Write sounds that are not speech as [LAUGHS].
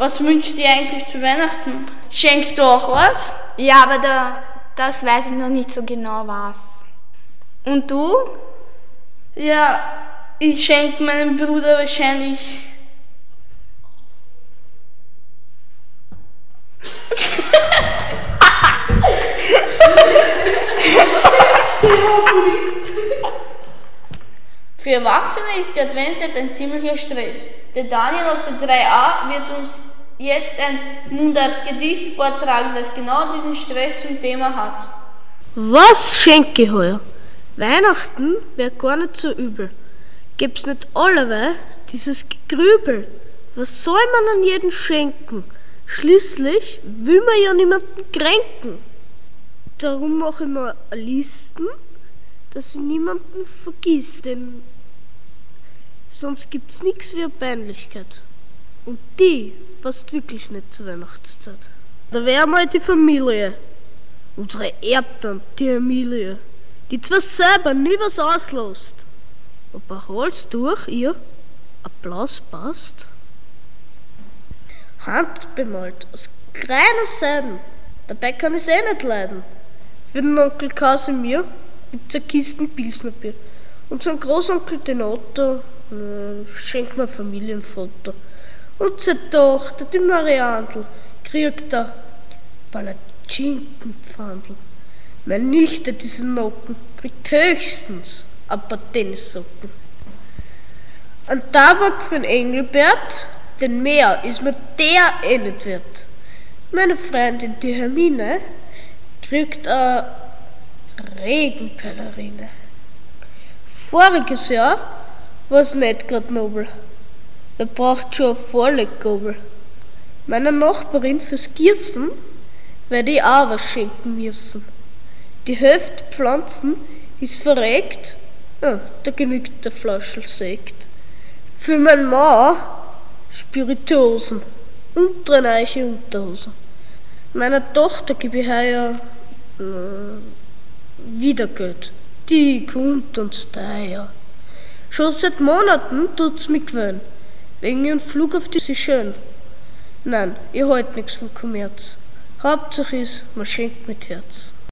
Was wünschst du dir eigentlich zu Weihnachten? Schenkst du auch was? Ja, aber da, das weiß ich noch nicht so genau was. Und du? Ja, ich schenke meinem Bruder wahrscheinlich. [LAUGHS] [LAUGHS] Für Erwachsene ist die Adventszeit ein ziemlicher Stress. Der Daniel aus der 3a wird uns jetzt ein Mundartgedicht vortragen, das genau diesen Stress zum Thema hat. Was schenke ich heuer? Weihnachten wäre gar nicht so übel. Gibt's nicht allerweil dieses Gegrübel? Was soll man an jeden schenken? Schließlich will man ja niemanden kränken. Darum mache ich mir Listen, dass ich niemanden vergiss, denn sonst gibt's nichts wie eine Peinlichkeit. Und die passt wirklich nicht zur Weihnachtszeit. Da wäre mal die Familie, unsere Erbtante, die Emilie, die zwar selber nie was auslässt, aber alles durch ihr Applaus passt. Handbemalt aus kleiner Seiden, dabei kann ich eh nicht leiden. Für den Onkel Kasimir gibt's eine Kisten Pilsnerbier. Und sein Großonkel den Otto äh, schenkt mir ein Familienfoto. Und seine Tochter, die Mariandel, kriegt er Palatschinkenpfandel. Meine Nichte, diese Nocken, kriegt höchstens ein paar Tennissocken. Ein Tabak für den Engelbert, denn mehr ist mir der eh nicht wert. Meine Freundin, die Hermine, kriegt eine Regenpellerine. Voriges Jahr war es nicht grad nobel. Wer braucht schon eine volle Gabel? Meiner Nachbarin fürs Gießen werde ich auch was schenken müssen. Die Hälfte Pflanzen ist verreckt, ja, da genügt der Flaschel Sekt. Für mein Mann Spirituosen und drei neue Unterhosen. Meiner Tochter gebe ich heuer äh, wieder Geld. Die kommt uns daher. Schon seit Monaten tut's mich gewöhnen. Wegen ihrem Flug auf die schön. Nein, ich halt nichts von Kommerz. Hauptsache ist, man schenkt mit Herz.